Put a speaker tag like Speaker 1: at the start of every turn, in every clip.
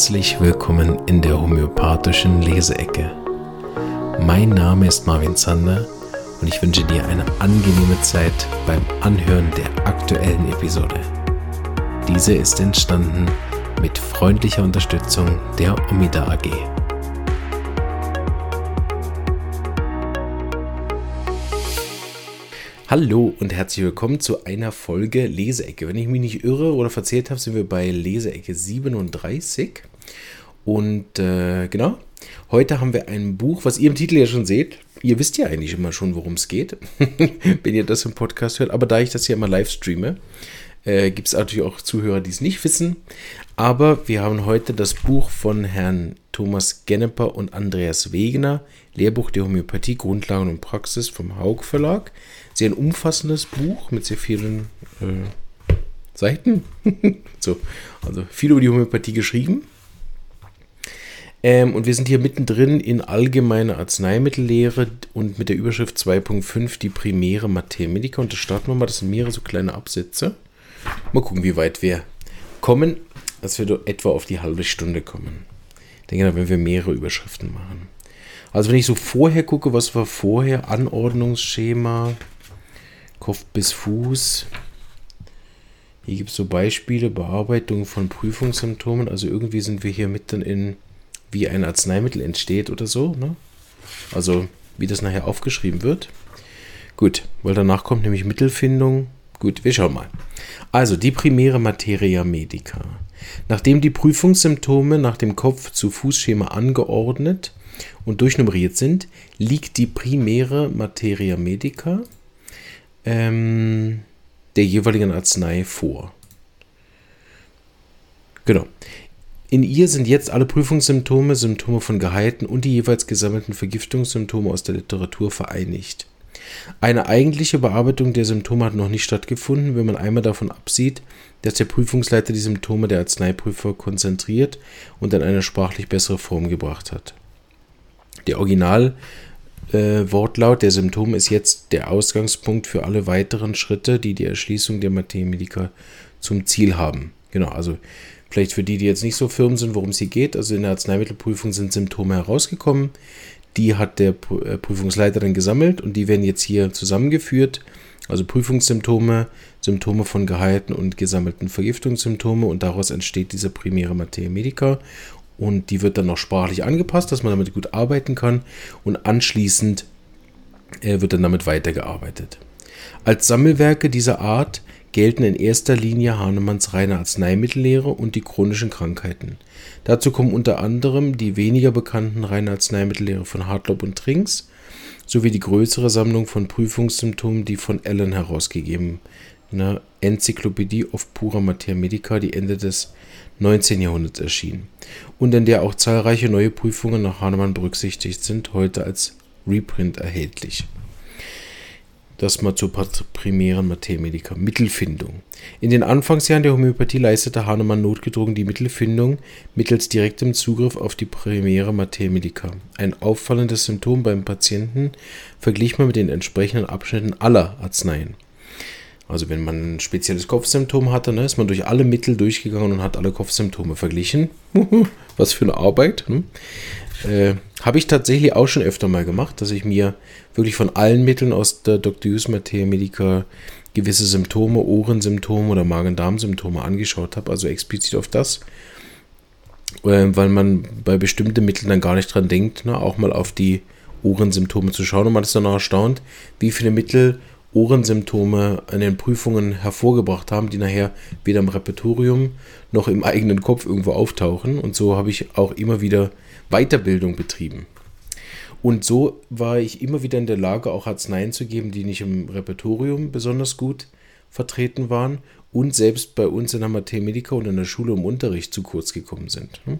Speaker 1: Herzlich willkommen in der homöopathischen Leseecke. Mein Name ist Marvin Zander und ich wünsche dir eine angenehme Zeit beim Anhören der aktuellen Episode. Diese ist entstanden mit freundlicher Unterstützung der Omida AG. Hallo und herzlich willkommen zu einer Folge Leseecke. Wenn ich mich nicht irre oder verzählt habe, sind wir bei Leseecke 37. Und äh, genau, heute haben wir ein Buch, was ihr im Titel ja schon seht. Ihr wisst ja eigentlich immer schon, worum es geht, wenn ihr das im Podcast hört. Aber da ich das hier immer live streame, äh, gibt es natürlich auch Zuhörer, die es nicht wissen. Aber wir haben heute das Buch von Herrn Thomas Genneper und Andreas Wegener, Lehrbuch der Homöopathie, Grundlagen und Praxis vom Haug Verlag. Sehr ein umfassendes Buch mit sehr vielen äh, Seiten. so, also viel über die Homöopathie geschrieben. Ähm, und wir sind hier mittendrin in allgemeine Arzneimittellehre und mit der Überschrift 2.5 die primäre Materia Medica. Und das starten wir mal. Das sind mehrere so kleine Absätze. Mal gucken, wie weit wir kommen, dass wir etwa auf die halbe Stunde kommen. Ich denke, wenn wir mehrere Überschriften machen. Also wenn ich so vorher gucke, was war vorher? Anordnungsschema, Kopf bis Fuß. Hier gibt es so Beispiele, Bearbeitung von Prüfungssymptomen. Also irgendwie sind wir hier mitten in, wie ein Arzneimittel entsteht oder so. Ne? Also wie das nachher aufgeschrieben wird. Gut, weil danach kommt nämlich Mittelfindung. Gut, wir schauen mal. Also die primäre Materia Medica. Nachdem die Prüfungssymptome nach dem Kopf-zu-Fuß-Schema angeordnet und durchnummeriert sind, liegt die primäre Materia Medica ähm, der jeweiligen Arznei vor. Genau. In ihr sind jetzt alle Prüfungssymptome, Symptome von Geheilten und die jeweils gesammelten Vergiftungssymptome aus der Literatur vereinigt. Eine eigentliche Bearbeitung der Symptome hat noch nicht stattgefunden, wenn man einmal davon absieht, dass der Prüfungsleiter die Symptome der Arzneiprüfer konzentriert und in eine sprachlich bessere Form gebracht hat. Der Original äh, der Symptome ist jetzt der Ausgangspunkt für alle weiteren Schritte, die die Erschließung der Materia zum Ziel haben. Genau, also vielleicht für die, die jetzt nicht so firm sind, worum es hier geht. Also in der Arzneimittelprüfung sind Symptome herausgekommen. Die hat der äh, Prüfungsleiter dann gesammelt und die werden jetzt hier zusammengeführt. Also Prüfungssymptome, Symptome von geheilten und gesammelten Vergiftungssymptome und daraus entsteht diese primäre Materia Medica und die wird dann noch sprachlich angepasst, dass man damit gut arbeiten kann und anschließend äh, wird dann damit weitergearbeitet. Als Sammelwerke dieser Art gelten in erster Linie Hahnemanns reine Arzneimittellehre und die chronischen Krankheiten. Dazu kommen unter anderem die weniger bekannten reine Arzneimittellehre von Hartlob und Trinks sowie die größere Sammlung von Prüfungssymptomen, die von Allen herausgegeben eine Enzyklopädie of Pura Materia Medica, die Ende des 19. Jahrhunderts erschien und in der auch zahlreiche neue Prüfungen nach Hahnemann berücksichtigt sind, heute als Reprint erhältlich. Das mal zur primären Materia Medica. Mittelfindung. In den Anfangsjahren der Homöopathie leistete Hahnemann notgedrungen die Mittelfindung mittels direktem Zugriff auf die primäre Materia Medica. Ein auffallendes Symptom beim Patienten verglich man mit den entsprechenden Abschnitten aller Arzneien. Also wenn man ein spezielles Kopfsymptom hatte, ne, ist man durch alle Mittel durchgegangen und hat alle Kopfsymptome verglichen. Was für eine Arbeit. Ne? Äh, Habe ich tatsächlich auch schon öfter mal gemacht, dass ich mir wirklich von allen Mitteln aus der Dr. Hughes Materia Medica gewisse Symptome, Ohrensymptome oder Magen-Darm-Symptome angeschaut habe, also explizit auf das, äh, weil man bei bestimmten Mitteln dann gar nicht dran denkt, ne, auch mal auf die Ohrensymptome zu schauen und man ist dann auch erstaunt, wie viele Mittel Ohrensymptome an den Prüfungen hervorgebracht haben, die nachher weder im Repertorium noch im eigenen Kopf irgendwo auftauchen. Und so habe ich auch immer wieder Weiterbildung betrieben. Und so war ich immer wieder in der Lage, auch Arzneien zu geben, die nicht im Repertorium besonders gut vertreten waren und selbst bei uns in der Medica und in der Schule im Unterricht zu kurz gekommen sind. Hm?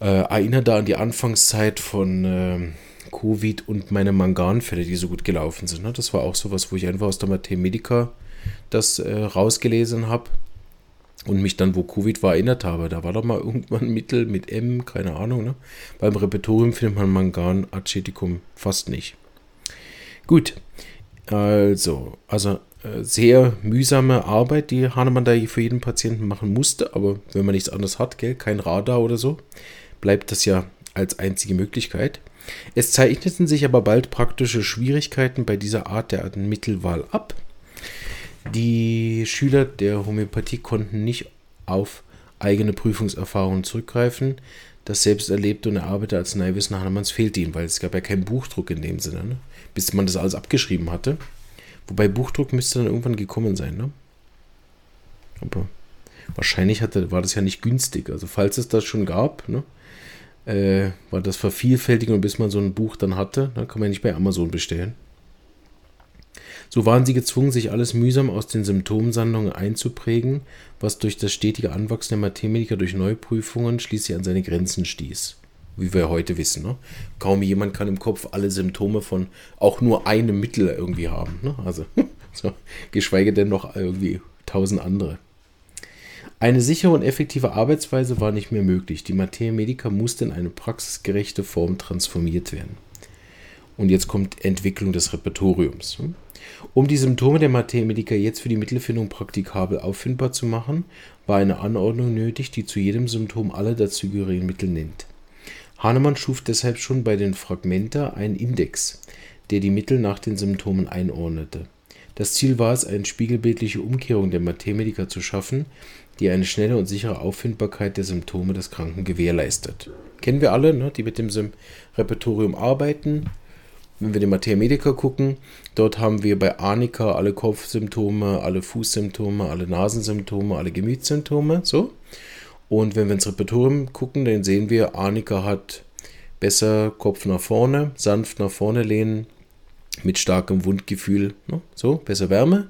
Speaker 1: Äh, erinnert da an die Anfangszeit von äh, Covid und meine Manganfälle, die so gut gelaufen sind. Ne? Das war auch sowas, wo ich einfach aus der Medica das äh, rausgelesen habe und mich dann, wo Covid war, erinnert habe. Da war doch mal irgendwann ein Mittel mit M, keine Ahnung. Ne? Beim Repertorium findet man Mangan-Aceticum fast nicht. Gut, also, also äh, sehr mühsame Arbeit, die Hahnemann da für jeden Patienten machen musste. Aber wenn man nichts anderes hat, gell, kein Radar oder so, bleibt das ja als einzige Möglichkeit. Es zeichneten sich aber bald praktische Schwierigkeiten bei dieser Art der Mittelwahl ab. Die Schüler der Homöopathie konnten nicht auf eigene Prüfungserfahrungen zurückgreifen. Das selbst erlebte und erarbeitete Arzneiwissen Hahnemanns fehlte ihnen, weil es gab ja keinen Buchdruck in dem Sinne, ne? bis man das alles abgeschrieben hatte. Wobei Buchdruck müsste dann irgendwann gekommen sein. Ne? Aber wahrscheinlich hatte, war das ja nicht günstig. Also falls es das schon gab, ne? äh, war das vervielfältigen und bis man so ein Buch dann hatte, dann kann man ja nicht bei Amazon bestellen. So waren sie gezwungen, sich alles mühsam aus den Symptomsammlungen einzuprägen, was durch das stetige Anwachsen der Mathematiker durch Neuprüfungen schließlich an seine Grenzen stieß. Wie wir heute wissen. Ne? Kaum jemand kann im Kopf alle Symptome von auch nur einem Mittel irgendwie haben. Ne? Also, so, geschweige denn noch irgendwie tausend andere. Eine sichere und effektive Arbeitsweise war nicht mehr möglich. Die Materia Medica musste in eine praxisgerechte Form transformiert werden. Und jetzt kommt Entwicklung des Repertoriums. Um die Symptome der Medica jetzt für die Mittelfindung praktikabel auffindbar zu machen, war eine Anordnung nötig, die zu jedem Symptom alle dazugehörigen Mittel nennt. Hahnemann schuf deshalb schon bei den Fragmenta einen Index, der die Mittel nach den Symptomen einordnete. Das Ziel war es, eine spiegelbildliche Umkehrung der Medica zu schaffen, die eine schnelle und sichere Auffindbarkeit der Symptome des Kranken gewährleistet. Kennen wir alle, ne, die mit dem Repertorium arbeiten. Wenn wir den Materia Medica gucken, dort haben wir bei Arnika alle Kopfsymptome, alle Fußsymptome, alle Nasensymptome, alle Gemütssymptome, so. Und wenn wir ins Repertorium gucken, dann sehen wir, Arnika hat besser Kopf nach vorne, sanft nach vorne lehnen, mit starkem Wundgefühl, ne? so, besser Wärme.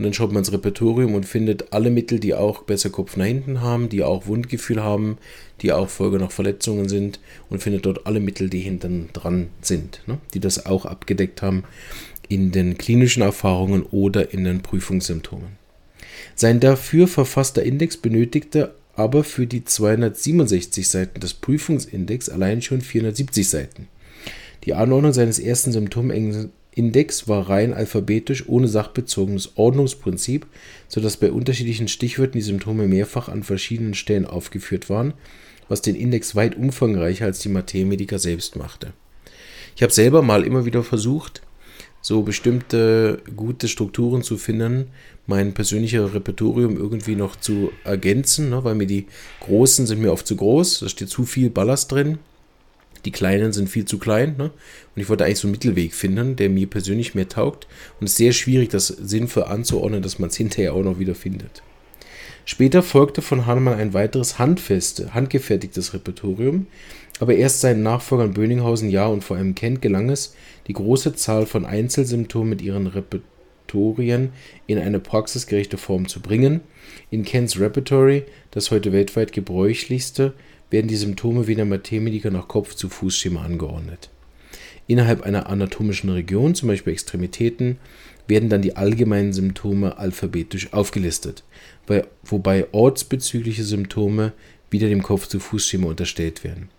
Speaker 1: Und dann schaut man ins Repertorium und findet alle Mittel, die auch besser Kopf nach hinten haben, die auch Wundgefühl haben, die auch Folge nach Verletzungen sind und findet dort alle Mittel, die hinten dran sind, ne? die das auch abgedeckt haben in den klinischen Erfahrungen oder in den Prüfungssymptomen. Sein dafür verfasster Index benötigte aber für die 267 Seiten des Prüfungsindex allein schon 470 Seiten. Die Anordnung seines ersten Symptomindex Index war rein alphabetisch ohne sachbezogenes Ordnungsprinzip, so dass bei unterschiedlichen Stichwörtern die Symptome mehrfach an verschiedenen Stellen aufgeführt waren, was den Index weit umfangreicher als die Mathematiker selbst machte. Ich habe selber mal immer wieder versucht, so bestimmte gute Strukturen zu finden, mein persönliches Repertorium irgendwie noch zu ergänzen, ne, weil mir die großen sind mir oft zu groß, da steht zu viel Ballast drin die kleinen sind viel zu klein. Ne? Und ich wollte eigentlich so einen Mittelweg finden, der mir persönlich mehr taugt. Und es ist sehr schwierig, das sinnvoll anzuordnen, dass man es hinterher auch noch wieder findet. Später folgte von Hahnemann ein weiteres handfeste, handgefertigtes Repertorium, aber erst seinen Nachfolgern Böninghausen, Jahr und vor allem Kent gelang es, die große Zahl von Einzelsymptomen mit ihren Repertorien in eine praxisgerechte Form zu bringen. In Kents Repertory, das heute weltweit gebräuchlichste, werden die Symptome wie in der Mathematiker nach Kopf-zu-Fuß-Schema angeordnet. Innerhalb einer anatomischen Region, zum Beispiel Extremitäten, werden dann die allgemeinen Symptome alphabetisch aufgelistet, wobei ortsbezügliche Symptome wieder dem Kopf-zu-Fuß-Schema unterstellt werden.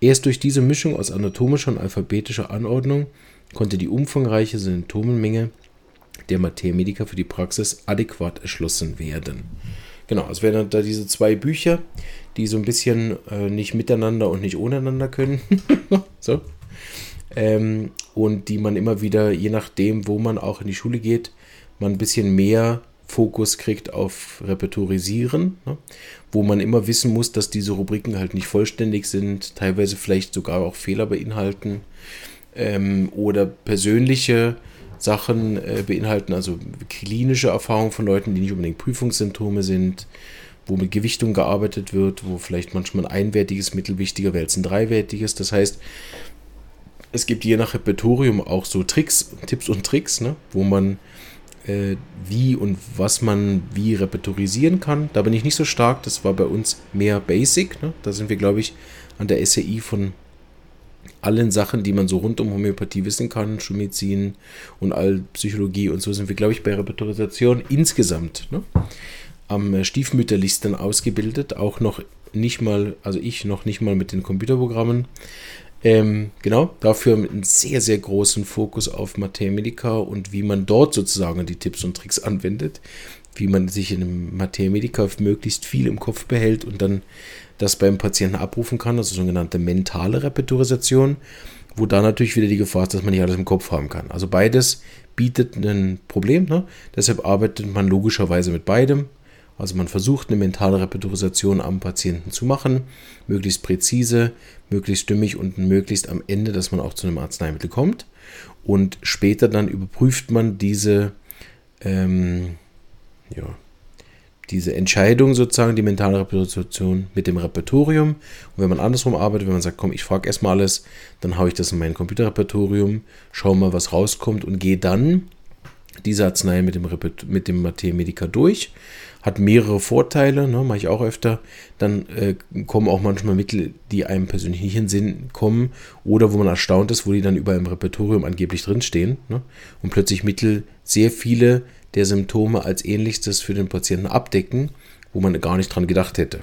Speaker 1: Erst durch diese Mischung aus anatomischer und alphabetischer Anordnung konnte die umfangreiche Symptomenmenge der Mathematiker für die Praxis adäquat erschlossen werden. Genau, es werden da diese zwei Bücher, die so ein bisschen äh, nicht miteinander und nicht ohneinander können. so. Ähm, und die man immer wieder, je nachdem, wo man auch in die Schule geht, man ein bisschen mehr Fokus kriegt auf Repertorisieren, ne? wo man immer wissen muss, dass diese Rubriken halt nicht vollständig sind, teilweise vielleicht sogar auch Fehler beinhalten ähm, oder persönliche Sachen äh, beinhalten, also klinische Erfahrungen von Leuten, die nicht unbedingt Prüfungssymptome sind, wo mit Gewichtung gearbeitet wird, wo vielleicht manchmal ein einwertiges Mittel wichtiger wäre als ein dreiwertiges. Das heißt, es gibt je nach Repertorium auch so Tricks, Tipps und Tricks, ne, wo man äh, wie und was man wie repertorisieren kann. Da bin ich nicht so stark, das war bei uns mehr Basic. Ne? Da sind wir, glaube ich, an der SAI von allen Sachen, die man so rund um Homöopathie wissen kann, Schulmedizin und all Psychologie und so sind wir, glaube ich, bei Repertorisation insgesamt ne? am stiefmütterlichsten ausgebildet. Auch noch nicht mal, also ich noch nicht mal mit den Computerprogrammen. Ähm, genau, dafür mit einem sehr, sehr großen Fokus auf Mathemedica und wie man dort sozusagen die Tipps und Tricks anwendet, wie man sich in einem Mathemedica möglichst viel im Kopf behält und dann das beim Patienten abrufen kann, also sogenannte mentale Repetitorisation, wo da natürlich wieder die Gefahr ist, dass man nicht alles im Kopf haben kann. Also beides bietet ein Problem, ne? deshalb arbeitet man logischerweise mit beidem. Also man versucht eine mentale Repetitorisation am Patienten zu machen, möglichst präzise, möglichst stimmig und möglichst am Ende, dass man auch zu einem Arzneimittel kommt. Und später dann überprüft man diese, ähm, ja, diese Entscheidung sozusagen, die mentale Repetition mit dem Repertorium. Und wenn man andersrum arbeitet, wenn man sagt, komm, ich frage erstmal alles, dann haue ich das in mein Computerrepertorium, schaue mal, was rauskommt und gehe dann diese Arznei mit dem, mit dem Mathemedica durch. Hat mehrere Vorteile, ne, mache ich auch öfter. Dann äh, kommen auch manchmal Mittel, die einem persönlich nicht in den Sinn kommen oder wo man erstaunt ist, wo die dann überall im Repertorium angeblich drinstehen. Ne, und plötzlich Mittel sehr viele der Symptome als ähnlichstes für den Patienten abdecken, wo man gar nicht dran gedacht hätte.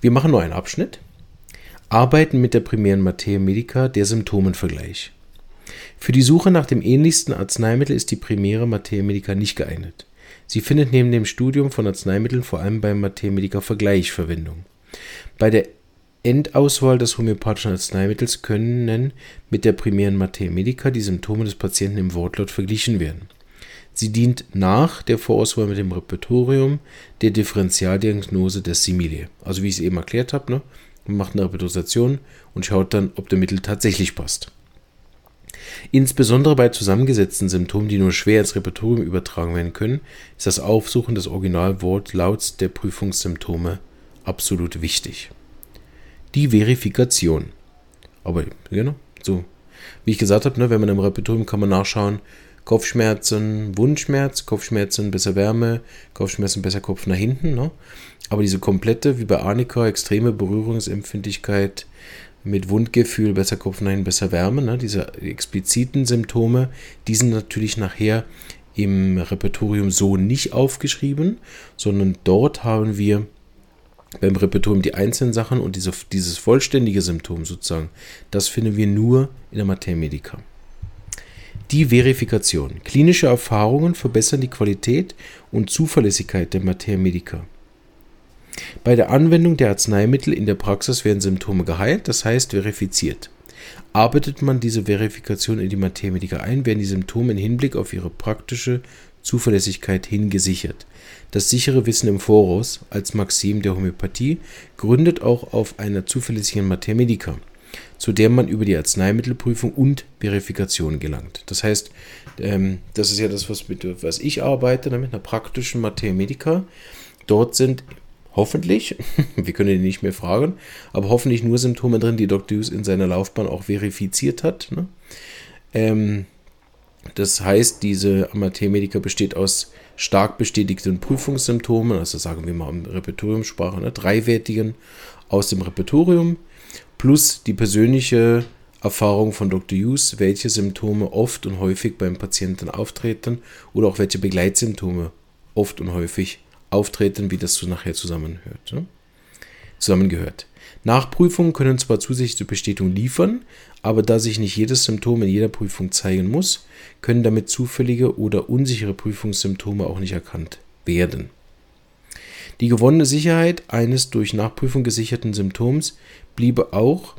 Speaker 1: Wir machen nur einen Abschnitt. Arbeiten mit der primären Materia Medica, der Symptomenvergleich. Für die Suche nach dem ähnlichsten Arzneimittel ist die primäre Materia Medica nicht geeignet. Sie findet neben dem Studium von Arzneimitteln vor allem beim Materia Medica Vergleich Verwendung. Bei der Endauswahl des homöopathischen Arzneimittels können mit der primären Materia Medica die Symptome des Patienten im Wortlaut verglichen werden. Sie dient nach der Vorauswahl mit dem Repertorium der Differentialdiagnose der Simile. Also wie ich es eben erklärt habe, ne? man macht eine Repetitorisation und schaut dann, ob der Mittel tatsächlich passt. Insbesondere bei zusammengesetzten Symptomen, die nur schwer ins Repertorium übertragen werden können, ist das Aufsuchen des Originalwortlauts der Prüfungssymptome absolut wichtig. Die Verifikation. Aber genau, so. Wie ich gesagt habe, ne, wenn man im Repertorium kann man nachschauen, Kopfschmerzen, Wundschmerz, Kopfschmerzen, besser Wärme, Kopfschmerzen, besser Kopf nach hinten. Ne? Aber diese komplette, wie bei Arnika, extreme Berührungsempfindlichkeit mit Wundgefühl, besser Kopf nach hinten, besser Wärme, ne? diese expliziten Symptome, die sind natürlich nachher im Repertorium so nicht aufgeschrieben, sondern dort haben wir beim Repertorium die einzelnen Sachen und diese, dieses vollständige Symptom sozusagen, das finden wir nur in der Materia Medica. Die Verifikation. Klinische Erfahrungen verbessern die Qualität und Zuverlässigkeit der Materia Medica. Bei der Anwendung der Arzneimittel in der Praxis werden Symptome geheilt, das heißt verifiziert. Arbeitet man diese Verifikation in die Materia Medica ein, werden die Symptome im Hinblick auf ihre praktische Zuverlässigkeit hingesichert. Das sichere Wissen im Voraus als Maxim der Homöopathie gründet auch auf einer zuverlässigen Materia Medica zu der man über die Arzneimittelprüfung und Verifikation gelangt. Das heißt, ähm, das ist ja das, was, mit, was ich arbeite, ne, mit einer praktischen Materia Medica. Dort sind hoffentlich, wir können ihn nicht mehr fragen, aber hoffentlich nur Symptome drin, die Dr. Hughes in seiner Laufbahn auch verifiziert hat. Ne? Ähm, das heißt, diese Materia Medica besteht aus stark bestätigten Prüfungssymptomen, also sagen wir mal im Repertoriumsprache, ne, dreiwertigen aus dem Repertorium, plus die persönliche Erfahrung von Dr. Hughes, welche Symptome oft und häufig beim Patienten auftreten oder auch welche Begleitsymptome oft und häufig auftreten, wie das so nachher zusammenhört, ne? zusammengehört. Nachprüfungen können zwar zusätzliche Bestätigung liefern, aber da sich nicht jedes Symptom in jeder Prüfung zeigen muss, können damit zufällige oder unsichere Prüfungssymptome auch nicht erkannt werden. Die gewonnene Sicherheit eines durch Nachprüfung gesicherten Symptoms bliebe auch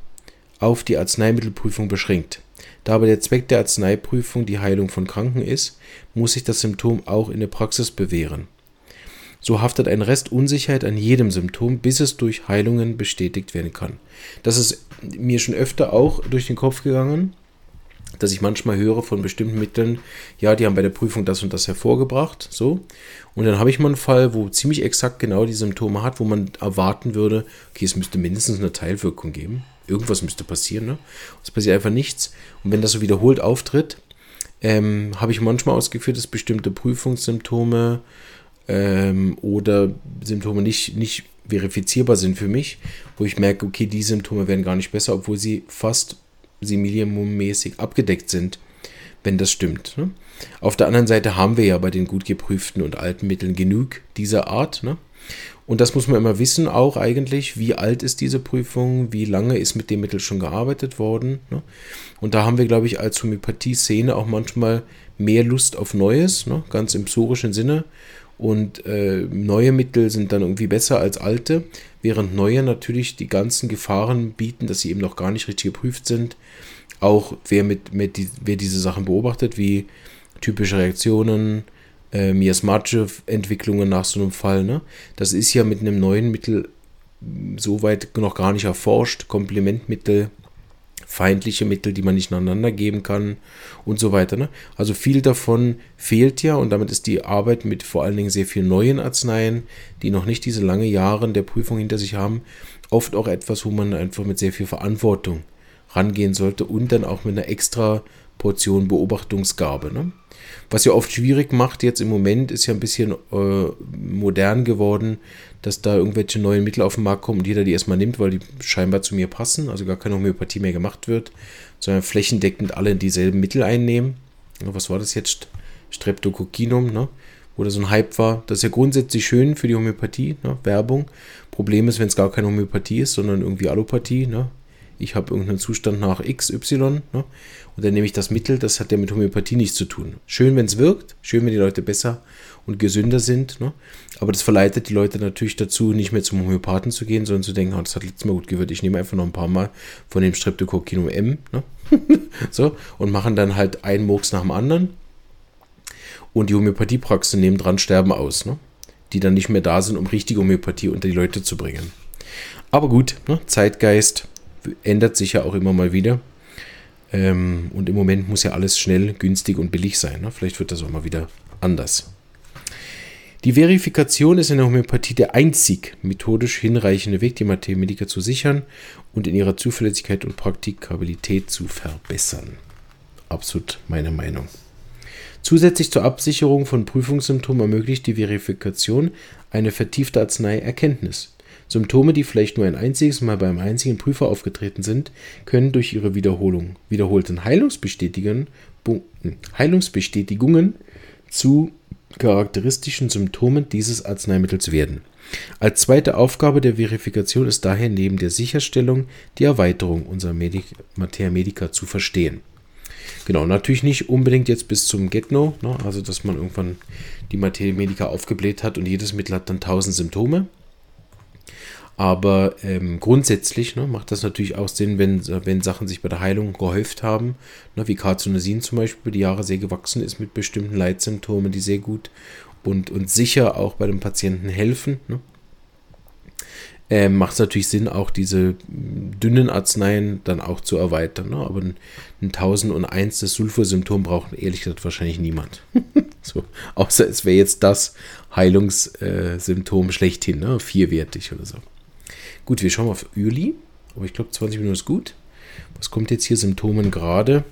Speaker 1: auf die Arzneimittelprüfung beschränkt. Da aber der Zweck der Arzneiprüfung die Heilung von Kranken ist, muss sich das Symptom auch in der Praxis bewähren. So haftet ein Rest Unsicherheit an jedem Symptom, bis es durch Heilungen bestätigt werden kann. Das ist mir schon öfter auch durch den Kopf gegangen dass ich manchmal höre von bestimmten Mitteln, ja, die haben bei der Prüfung das und das hervorgebracht, so. Und dann habe ich mal einen Fall, wo ziemlich exakt genau die Symptome hat, wo man erwarten würde, okay, es müsste mindestens eine Teilwirkung geben. Irgendwas müsste passieren, ne? Es passiert einfach nichts. Und wenn das so wiederholt auftritt, ähm, habe ich manchmal ausgeführt, dass bestimmte Prüfungssymptome ähm, oder Symptome nicht, nicht verifizierbar sind für mich, wo ich merke, okay, die Symptome werden gar nicht besser, obwohl sie fast Similium-mäßig abgedeckt sind, wenn das stimmt. Ne? Auf der anderen Seite haben wir ja bei den gut geprüften und alten Mitteln genug dieser Art. Ne? Und das muss man immer wissen, auch eigentlich, wie alt ist diese Prüfung, wie lange ist mit dem Mittel schon gearbeitet worden. Ne? Und da haben wir, glaube ich, als Homöopathie-Szene auch manchmal mehr Lust auf Neues, ne? ganz im psorischen Sinne. Und äh, neue Mittel sind dann irgendwie besser als alte, während neue natürlich die ganzen Gefahren bieten, dass sie eben noch gar nicht richtig geprüft sind. Auch wer, mit, mit die, wer diese Sachen beobachtet, wie typische Reaktionen, äh, miasmatische Entwicklungen nach so einem Fall. Ne? Das ist ja mit einem neuen Mittel soweit noch gar nicht erforscht. Komplementmittel, feindliche Mittel, die man nicht aneinander geben kann und so weiter. Ne? Also viel davon fehlt ja und damit ist die Arbeit mit vor allen Dingen sehr vielen neuen Arzneien, die noch nicht diese lange Jahre der Prüfung hinter sich haben, oft auch etwas, wo man einfach mit sehr viel Verantwortung rangehen sollte und dann auch mit einer extra Portion Beobachtungsgabe. Ne? Was ja oft schwierig macht jetzt im Moment, ist ja ein bisschen äh, modern geworden, dass da irgendwelche neuen Mittel auf den Markt kommen und jeder die erstmal nimmt, weil die scheinbar zu mir passen, also gar keine Homöopathie mehr gemacht wird, sondern flächendeckend alle dieselben Mittel einnehmen. Was war das jetzt? Streptococcinum, ne? wo da so ein Hype war. Das ist ja grundsätzlich schön für die Homöopathie, ne? Werbung. Problem ist, wenn es gar keine Homöopathie ist, sondern irgendwie Allopathie, ne? Ich habe irgendeinen Zustand nach XY ne? und dann nehme ich das Mittel, das hat ja mit Homöopathie nichts zu tun. Schön, wenn es wirkt, schön, wenn die Leute besser und gesünder sind, ne? aber das verleitet die Leute natürlich dazu, nicht mehr zum Homöopathen zu gehen, sondern zu denken, oh, das hat letztes Mal gut gewirkt, ich nehme einfach noch ein paar Mal von dem Streptococcinum M ne? so, und machen dann halt einen Murks nach dem anderen und die Homöopathiepraxen nehmen dran sterben aus, ne? die dann nicht mehr da sind, um richtige Homöopathie unter die Leute zu bringen. Aber gut, ne? Zeitgeist, ändert sich ja auch immer mal wieder. Ähm, und im Moment muss ja alles schnell, günstig und billig sein. Ne? Vielleicht wird das auch mal wieder anders. Die Verifikation ist in der Homöopathie der einzig methodisch hinreichende Weg, die Mathematiker zu sichern und in ihrer Zuverlässigkeit und Praktikabilität zu verbessern. Absolut meine Meinung. Zusätzlich zur Absicherung von Prüfungssymptomen ermöglicht die Verifikation eine vertiefte Arznei-Erkenntnis. Symptome, die vielleicht nur ein einziges Mal beim einzigen Prüfer aufgetreten sind, können durch ihre Wiederholung, wiederholten Heilungsbestätigungen, Heilungsbestätigungen zu charakteristischen Symptomen dieses Arzneimittels werden. Als zweite Aufgabe der Verifikation ist daher neben der Sicherstellung die Erweiterung unserer Medik Materia Medica zu verstehen. Genau, natürlich nicht unbedingt jetzt bis zum Get-No, ne, also dass man irgendwann die Materia Medica aufgebläht hat und jedes Mittel hat dann 1000 Symptome. Aber ähm, grundsätzlich ne, macht das natürlich auch Sinn, wenn, wenn Sachen sich bei der Heilung gehäuft haben, ne, wie Carcinosin zum Beispiel über die Jahre sehr gewachsen ist mit bestimmten Leitsymptomen, die sehr gut und, und sicher auch bei dem Patienten helfen. Ne. Ähm, macht es natürlich Sinn, auch diese dünnen Arzneien dann auch zu erweitern. Ne? Aber ein, ein 1001 das Sulfursymptom braucht ehrlich gesagt wahrscheinlich niemand. so, außer es wäre jetzt das Heilungssymptom äh, schlechthin, ne? vierwertig oder so. Gut, wir schauen auf Juli. Aber ich glaube, 20 Minuten ist gut. Was kommt jetzt hier? Symptomen gerade.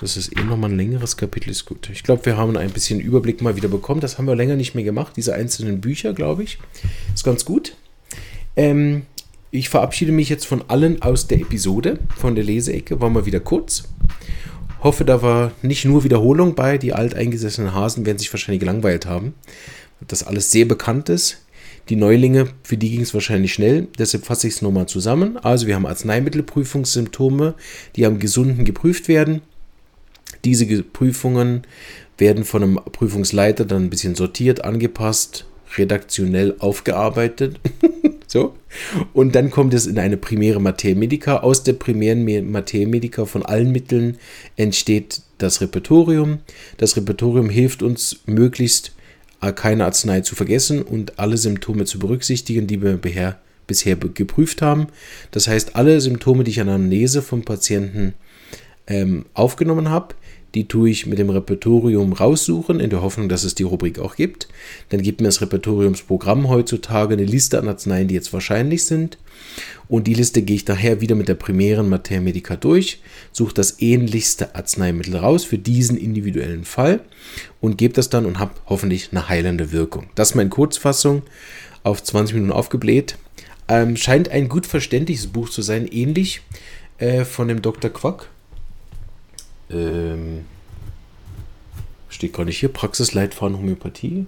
Speaker 1: Das ist eh nochmal ein längeres Kapitel, ist gut. Ich glaube, wir haben ein bisschen Überblick mal wieder bekommen. Das haben wir länger nicht mehr gemacht, diese einzelnen Bücher, glaube ich. Ist ganz gut. Ähm, ich verabschiede mich jetzt von allen aus der Episode, von der Leseecke. War mal wieder kurz. Hoffe, da war nicht nur Wiederholung bei. Die alteingesessenen Hasen werden sich wahrscheinlich gelangweilt haben. Das alles sehr bekannt ist. Die Neulinge, für die ging es wahrscheinlich schnell, deshalb fasse ich es nochmal zusammen. Also wir haben Arzneimittelprüfungssymptome, die am Gesunden geprüft werden. Diese Prüfungen werden von einem Prüfungsleiter dann ein bisschen sortiert, angepasst, redaktionell aufgearbeitet. so. Und dann kommt es in eine primäre Materia Medica. Aus der primären Materia Medica von allen Mitteln entsteht das Repertorium. Das Repertorium hilft uns möglichst keine Arznei zu vergessen und alle Symptome zu berücksichtigen, die wir bisher geprüft haben. Das heißt, alle Symptome, die ich an Anamnese vom Patienten ähm, aufgenommen habe, die tue ich mit dem Repertorium raussuchen, in der Hoffnung, dass es die Rubrik auch gibt. Dann gibt mir das Repertoriumsprogramm heutzutage eine Liste an Arzneien, die jetzt wahrscheinlich sind. Und die Liste gehe ich daher wieder mit der primären Materia Medica durch, suche das ähnlichste Arzneimittel raus für diesen individuellen Fall und gebe das dann und habe hoffentlich eine heilende Wirkung. Das ist meine Kurzfassung auf 20 Minuten aufgebläht. Ähm, scheint ein gut verständliches Buch zu sein, ähnlich äh, von dem Dr. Quack. Ähm, steht gar nicht hier, Praxisleitfaden Homöopathie.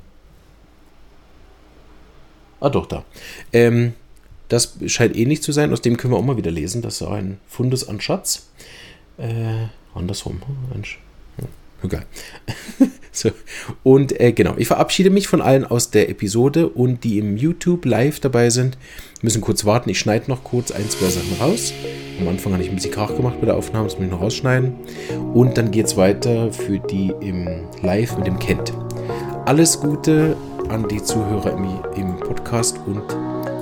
Speaker 1: Ah, doch, da. Ähm, das scheint ähnlich zu sein. Aus dem können wir auch mal wieder lesen. Das ist ein Fundus an Schatz. Äh, andersrum. Mensch. Egal. so. Und äh, genau, ich verabschiede mich von allen aus der Episode und die im YouTube live dabei sind, müssen kurz warten. Ich schneide noch kurz ein, zwei Sachen raus. Am Anfang habe ich ein bisschen Krach gemacht bei der Aufnahme, das muss ich noch rausschneiden. Und dann geht es weiter für die im Live mit dem Kent. Alles Gute an die Zuhörer im, im Podcast und